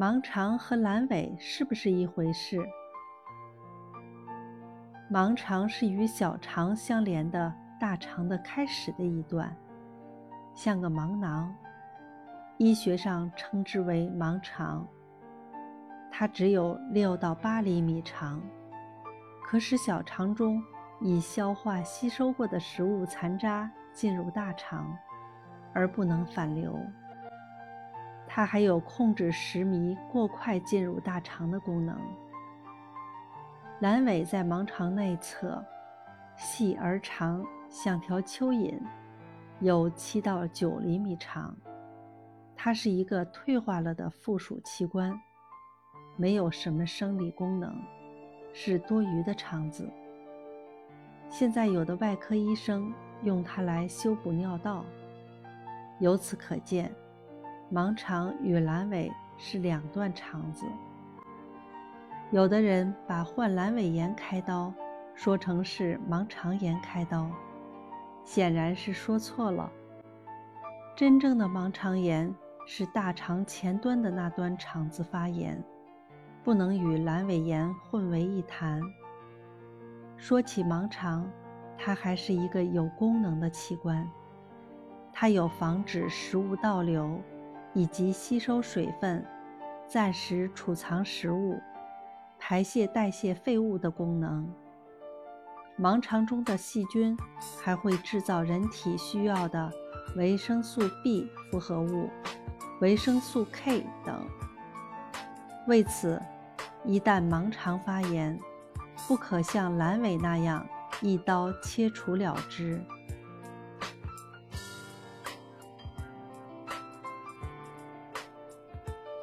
盲肠和阑尾是不是一回事？盲肠是与小肠相连的大肠的开始的一段，像个盲囊，医学上称之为盲肠。它只有六到八厘米长，可使小肠中已消化吸收过的食物残渣进入大肠，而不能反流。它还有控制食糜过快进入大肠的功能。阑尾在盲肠内侧，细而长，像条蚯蚓，有七到九厘米长。它是一个退化了的附属器官，没有什么生理功能，是多余的肠子。现在有的外科医生用它来修补尿道。由此可见，盲肠与阑尾是两段肠子。有的人把患阑尾炎开刀说成是盲肠炎开刀，显然是说错了。真正的盲肠炎是大肠前端的那端肠子发炎，不能与阑尾炎混为一谈。说起盲肠，它还是一个有功能的器官，它有防止食物倒流，以及吸收水分、暂时储藏食物。排泄代谢废物的功能。盲肠中的细菌还会制造人体需要的维生素 B 复合物、维生素 K 等。为此，一旦盲肠发炎，不可像阑尾那样一刀切除了之。